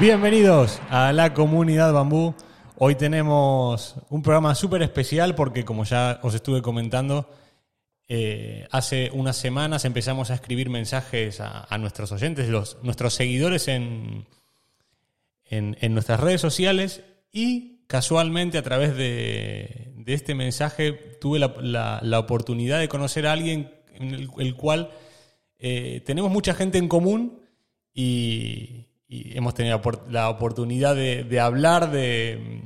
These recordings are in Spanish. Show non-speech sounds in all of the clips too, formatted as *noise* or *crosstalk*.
Bienvenidos a la comunidad Bambú. Hoy tenemos un programa súper especial porque, como ya os estuve comentando, eh, hace unas semanas empezamos a escribir mensajes a, nuestros oyentes, nuestros seguidores en, en, nuestras redes sociales y casualmente a través de, este mensaje tuve la, oportunidad de conocer a alguien en el, cual eh, tenemos mucha gente en común y, y hemos tenido la oportunidad de, hablar de,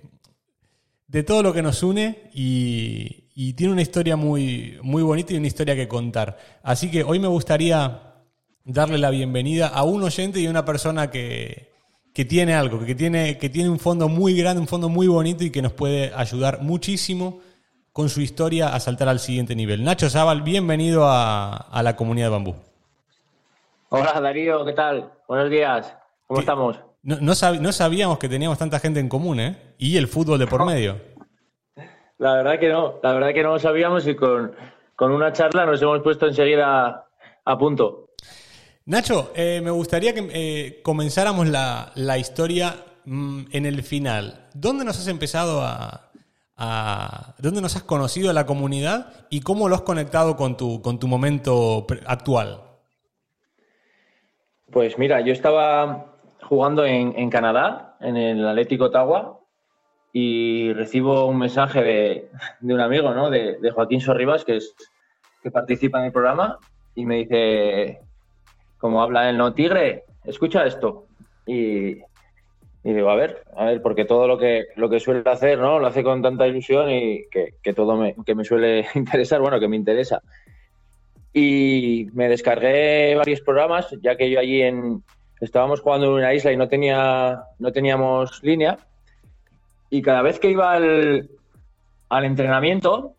de, todo lo que nos une y, tiene una historia muy, muy bonita y una historia que contar. Así que hoy me gustaría darle la bienvenida a un oyente y a una persona que, tiene algo, que tiene, que tiene un fondo muy grande, un fondo muy bonito y que nos puede ayudar muchísimo con su historia a saltar al siguiente nivel. Nacho Zaval, bienvenido a la comunidad de Bambú. Hola Darío, ¿qué tal? Buenos días. ¿Cómo estamos? No, no, sabíamos que teníamos tanta gente en común, ¿eh? Y el fútbol de por medio. La verdad que no, la verdad que no lo sabíamos y con, una charla nos hemos puesto enseguida a punto. Nacho, eh, me gustaría que eh, comenzáramos la, historia mm, en el final. ¿Dónde nos has empezado a, a, ¿Dónde nos has conocido a la comunidad y cómo lo has conectado con tu, con tu momento actual? Pues mira, yo estaba jugando en, Canadá, en el Atlético Ottawa, y recibo un mensaje de, un amigo, ¿no? De, Joaquín Sorribas, que, es, que participa en el programa, y me dice, como habla él, ¿no? Tigre, escucha esto. Y, digo, a ver, a ver, porque todo lo que, lo que suele hacer, ¿no? Lo hace con tanta ilusión y que, todo que me suele *laughs* interesar, bueno, que me interesa. Y me descargué varios programas, ya que yo allí en, estábamos jugando en una isla y no, tenía, no teníamos línea. Y cada vez que iba al, al entrenamiento,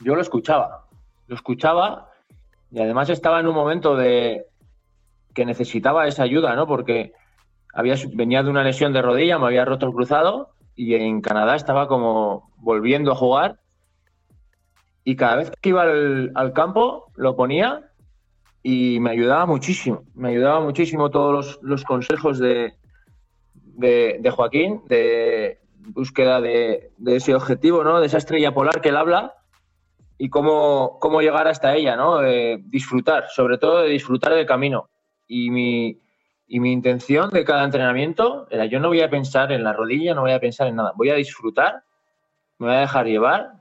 yo lo escuchaba. Lo escuchaba y además estaba en un momento de que necesitaba esa ayuda, ¿no? Porque había, venía de una lesión de rodilla, me había roto el cruzado y en Canadá estaba como volviendo a jugar. Y cada vez que iba al, al campo, lo ponía y me ayudaba muchísimo, me ayudaba muchísimo todos los, consejos de, de, Joaquín, de búsqueda de, ese objetivo, ¿no? de esa estrella polar que él habla y cómo, cómo llegar hasta ella, ¿no? disfrutar, sobre todo de disfrutar del camino. Y mi, y mi intención de cada entrenamiento era yo no voy a pensar en la rodilla, no voy a pensar en nada, voy a disfrutar, me voy a dejar llevar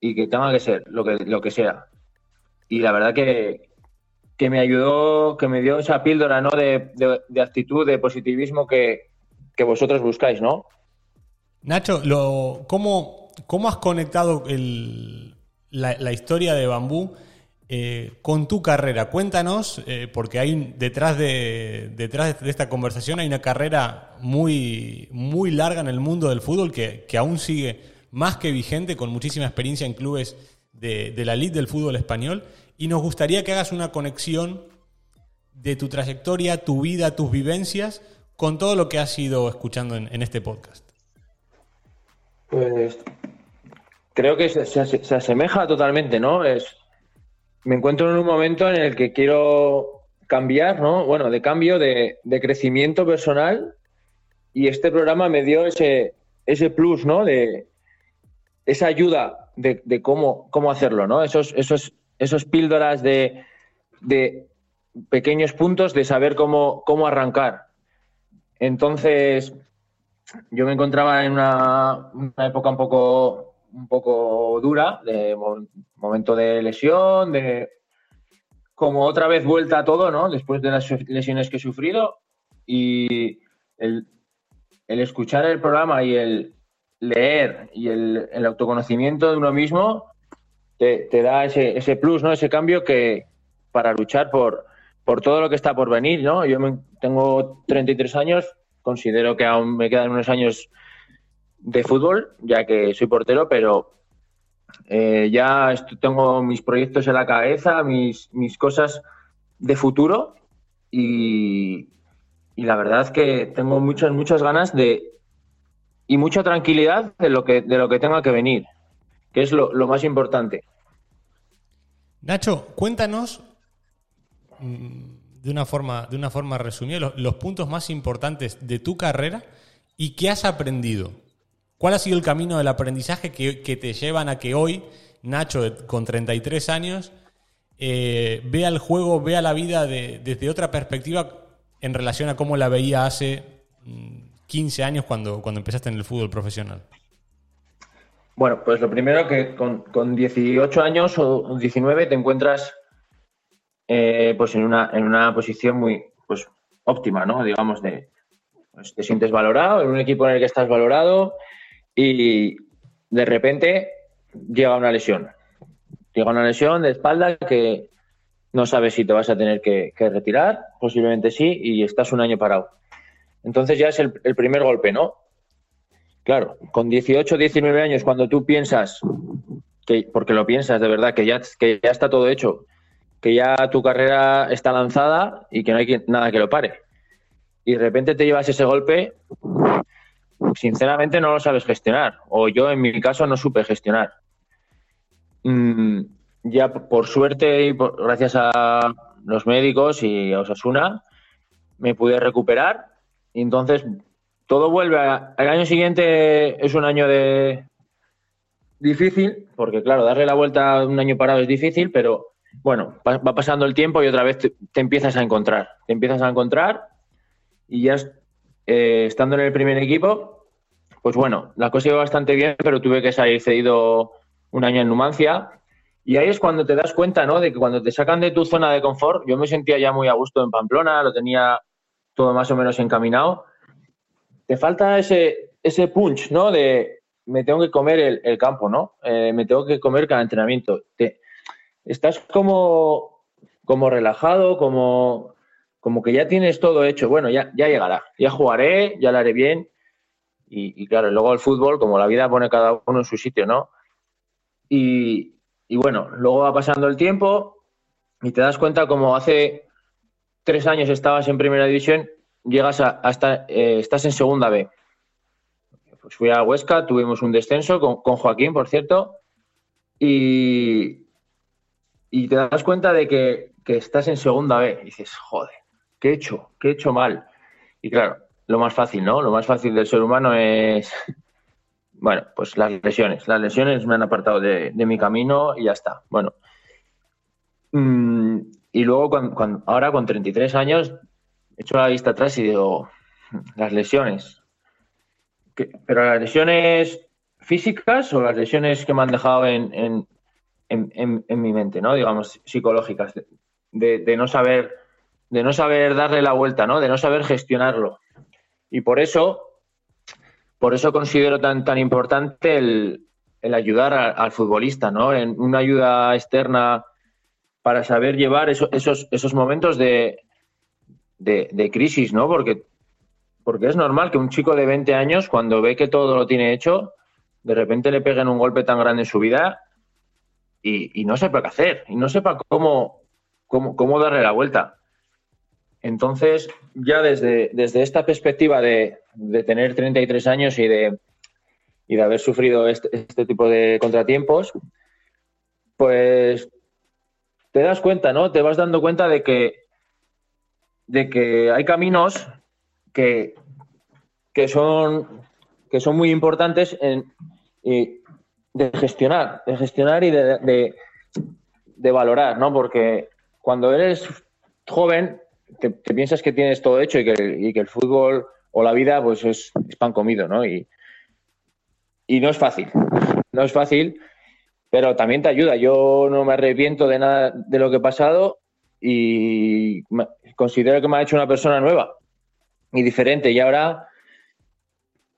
y que tenga que ser lo que, lo que sea. Y la verdad que, que me ayudó, que me dio esa píldora ¿no? de, actitud, de positivismo que, vosotros buscáis, ¿no? Nacho, lo, ¿cómo, ¿cómo has conectado la, historia de Bambú eh, con tu carrera? Cuéntanos, eh, porque hay detrás, de, detrás de esta conversación hay una carrera muy, muy larga en el mundo del fútbol que, aún sigue más que vigente, con muchísima experiencia en clubes de, de la elite del fútbol español y nos gustaría que hagas una conexión de tu trayectoria, tu vida, tus vivencias con todo lo que has ido escuchando en, este podcast. Pues creo que se, asemeja totalmente, ¿no? Es, me encuentro en un momento en el que quiero cambiar, ¿no? Bueno, de cambio, de, crecimiento personal y este programa me dio ese, ese plus, ¿no? De esa ayuda de, cómo, cómo hacerlo, ¿no? Esos, esos esos píldoras de, pequeños puntos de saber cómo, cómo arrancar. Entonces, yo me encontraba en una, época un poco, un poco dura, de momento de lesión, de como otra vez vuelta a todo, ¿no? Después de las lesiones que he sufrido y el, escuchar el programa y el leer y el, autoconocimiento de uno mismo te, da ese, ese, plus, ¿no? Ese cambio que para luchar por, por todo lo que está por venir, ¿no? Yo tengo 33 años, considero que aún me quedan unos años de fútbol, ya que soy portero, pero eh, ya tengo mis proyectos en la cabeza, mis, mis cosas de futuro y, la verdad es que tengo muchas, muchas ganas de y mucha tranquilidad de lo que, de lo que tenga que venir, que es lo, más importante. Nacho, cuéntanos mm, de una forma, de una forma resumida, los, puntos más importantes de tu carrera y qué has aprendido. ¿Cuál ha sido el camino del aprendizaje que, te llevan a que hoy, Nacho, con 33 años, eh, vea el juego, vea la vida desde otra perspectiva en relación a cómo la veía hace 15 mm, años cuando, cuando empezaste en el fútbol profesional? Bueno, pues lo primero que con, con 18 años o 19 te encuentras eh, pues en una, en una posición muy pues, óptima, ¿no? Digamos, de, pues, te sientes valorado, en un equipo en el que estás valorado y de repente llega una lesión. Llega una lesión de espalda que no sabes si te vas a tener que, retirar, posiblemente sí, y estás un año parado. Entonces ya es el, el primer golpe, ¿no? Claro, con 18, 19 años, cuando tú piensas, que, porque lo piensas de verdad, que ya, que ya está todo hecho, que ya tu carrera está lanzada y que no hay nada que lo pare. Y de repente te llevas ese golpe, sinceramente no lo sabes gestionar. O yo en mi caso no supe gestionar. Mm, ya por suerte y gracias a los médicos y a Osasuna me pude recuperar y entonces todo vuelve a, el año siguiente es un año de difícil porque claro darle la vuelta un año parado es difícil pero bueno, va pasando el tiempo y otra vez te, empiezas a encontrar. Te empiezas a encontrar y ya eh, estando en el primer equipo, pues bueno, la cosa iba bastante bien, pero tuve que salir cedido un año en Numancia. Y ahí es cuando te das cuenta, ¿no? De que cuando te sacan de tu zona de confort, yo me sentía ya muy a gusto en Pamplona, lo tenía todo más o menos encaminado. Te falta ese, ese punch, ¿no? De me tengo que comer el, campo, ¿no? Eh, me tengo que comer cada entrenamiento. Te, estás como, como relajado, como, como que ya tienes todo hecho. Bueno, ya, ya llegará, ya jugaré, ya lo haré bien. Y, claro, luego el fútbol, como la vida pone cada uno en su sitio, ¿no? Y, bueno, luego va pasando el tiempo y te das cuenta como hace tres años estabas en primera división, llegas a, hasta, eh, estás en segunda B. Pues fui a Huesca, tuvimos un descenso con, Joaquín, por cierto, y, y te das cuenta de que, estás en segunda B dices, joder, ¿qué he hecho? ¿Qué he hecho mal? Y claro, lo más fácil, ¿no? Lo más fácil del ser humano es, *laughs* bueno, pues las lesiones. Las lesiones me han apartado de, mi camino y ya está. Bueno. Mm, y luego, cuando, ahora con 33 años, he hecho la vista atrás y digo, las lesiones. ¿Pero las lesiones físicas o las lesiones que me han dejado en, en, mi mente, ¿no? Digamos, psicológicas, de, no saber, de no saber darle la vuelta, ¿no? De no saber gestionarlo. Y por eso, por eso considero tan, tan importante el, ayudar al futbolista, ¿no? En una ayuda externa para saber llevar esos, esos momentos de, de, crisis, ¿no? Porque, porque es normal que un chico de 20 años, cuando ve que todo lo tiene hecho, de repente le peguen un golpe tan grande en su vida y, no sepa qué hacer, y no sepa cómo, cómo, darle la vuelta. Entonces, ya desde, desde esta perspectiva de, tener 33 años y de, y de haber sufrido este, este, tipo de contratiempos, pues te das cuenta, ¿no? Te vas dando cuenta de que, de que hay caminos que, que, son, que son muy importantes en, de gestionar, de gestionar y de, de, valorar, ¿no? Porque cuando eres joven te, piensas que tienes todo hecho y que, y que, el fútbol o la vida, pues es, pan comido, ¿no? Y, y no es fácil, no es fácil, pero también te ayuda. Yo no me arrepiento de nada de lo que he pasado y considero que me ha hecho una persona nueva y diferente. Y ahora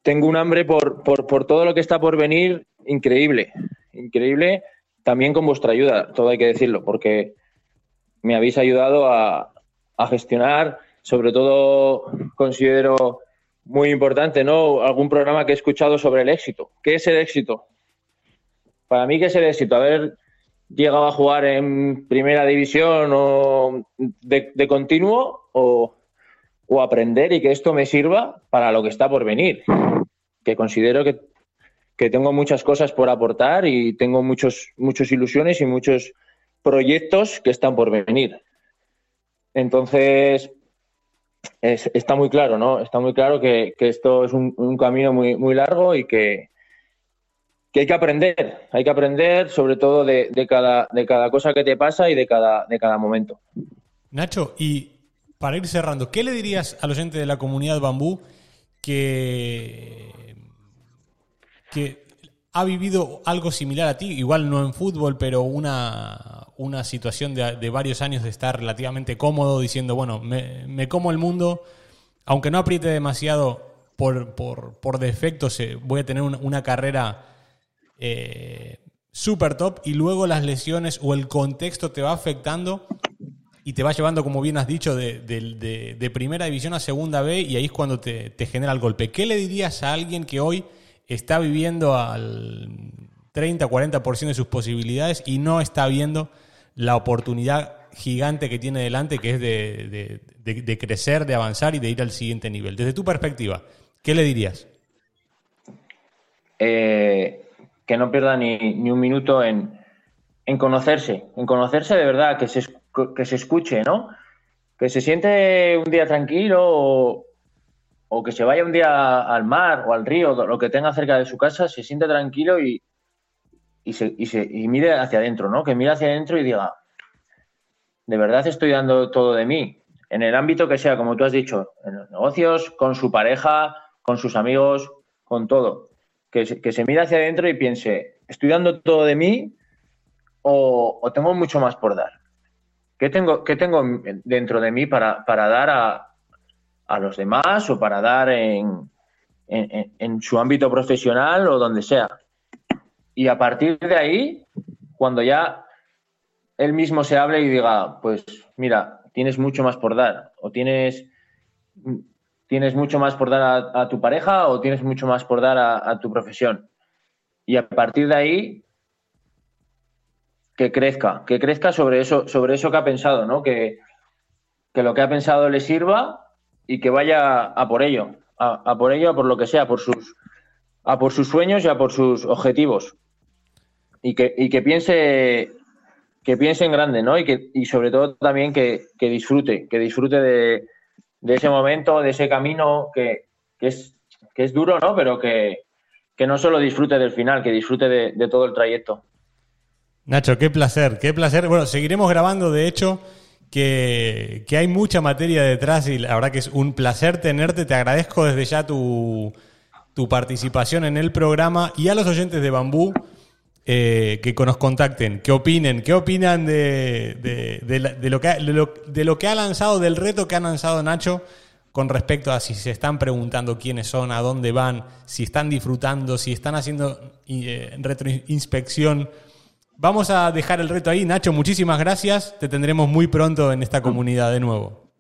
tengo un hambre por, por, todo lo que está por venir increíble, increíble, también con vuestra ayuda, todo hay que decirlo, porque me habéis ayudado a, a gestionar, sobre todo considero muy importante, ¿no? Algún programa que he escuchado sobre el éxito. ¿Qué es el éxito? Para mí, ¿qué es el éxito? Haber llegado a jugar en primera división o de, continuo o, o aprender y que esto me sirva para lo que está por venir que considero que, tengo muchas cosas por aportar y tengo muchos, muchas ilusiones y muchos proyectos que están por venir. Entonces, está muy claro, ¿no? Está muy claro que, esto es un, camino muy, muy largo y que, hay que aprender. Hay que aprender sobre todo de, cada, de cada cosa que te pasa y de cada, de cada momento. Nacho, y para ir cerrando, ¿qué le dirías a los entes de la comunidad bambú que que ha vivido algo similar a ti, igual no en fútbol, pero una, una situación de, varios años de estar relativamente cómodo, diciendo, bueno, me, como el mundo, aunque no apriete demasiado por, por, defecto, voy a tener una, carrera eh, súper top y luego las lesiones o el contexto te va afectando y te va llevando, como bien has dicho, de, primera división a segunda B y ahí es cuando te, te genera el golpe. ¿Qué le dirías a alguien que hoy está viviendo al 30-40% de sus posibilidades y no está viendo la oportunidad gigante que tiene delante, que es de, crecer, de avanzar y de ir al siguiente nivel. Desde tu perspectiva, ¿qué le dirías? Eh, que no pierda ni, un minuto en, conocerse, en conocerse de verdad, que se, que se escuche, ¿no? Que se siente un día tranquilo o, o que se vaya un día al mar o al río, lo que tenga cerca de su casa, se siente tranquilo y, y, se, y, se, y mire hacia adentro, ¿no? Que mire hacia adentro y diga, de verdad estoy dando todo de mí, en el ámbito que sea, como tú has dicho, en los negocios, con su pareja, con sus amigos, con todo. Que se, que mire hacia adentro y piense, ¿estoy dando todo de mí o, o tengo mucho más por dar? ¿Qué tengo, qué tengo dentro de mí para, para dar a, a los demás o para dar en, en, su ámbito profesional o donde sea. Y a partir de ahí, cuando ya él mismo se hable y diga, pues mira, tienes mucho más por dar, o tienes, tienes mucho más por dar a, tu pareja, o tienes mucho más por dar a, tu profesión. Y a partir de ahí, que crezca, que crezca sobre eso, sobre eso que ha pensado, ¿no? Que, que lo que ha pensado le sirva y que vaya a por ello, a, por ello, a por lo que sea, por sus, a por sus sueños y a por sus objetivos. Y que, y que piense que piense en grande, ¿no? Y que y sobre todo también que, disfrute, que disfrute de, ese momento, de ese camino que, es, que es duro, ¿no? Pero que, no solo disfrute del final, que disfrute de, de todo el trayecto. Nacho, qué placer, qué placer. Bueno, seguiremos grabando, de hecho que, hay mucha materia detrás y la verdad que es un placer tenerte. Te agradezco desde ya tu, participación en el programa y a los oyentes de Bambú eh, que nos contacten, que opinen, qué opinan de, lo que, de lo que ha lanzado, del reto que ha lanzado Nacho con respecto a si se están preguntando quiénes son, a dónde van, si están disfrutando, si están haciendo eh, retroinspección Vamos a dejar el reto ahí. Nacho, muchísimas gracias. Te tendremos muy pronto en esta comunidad de nuevo.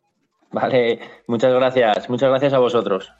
Vale, muchas gracias. Muchas gracias a vosotros.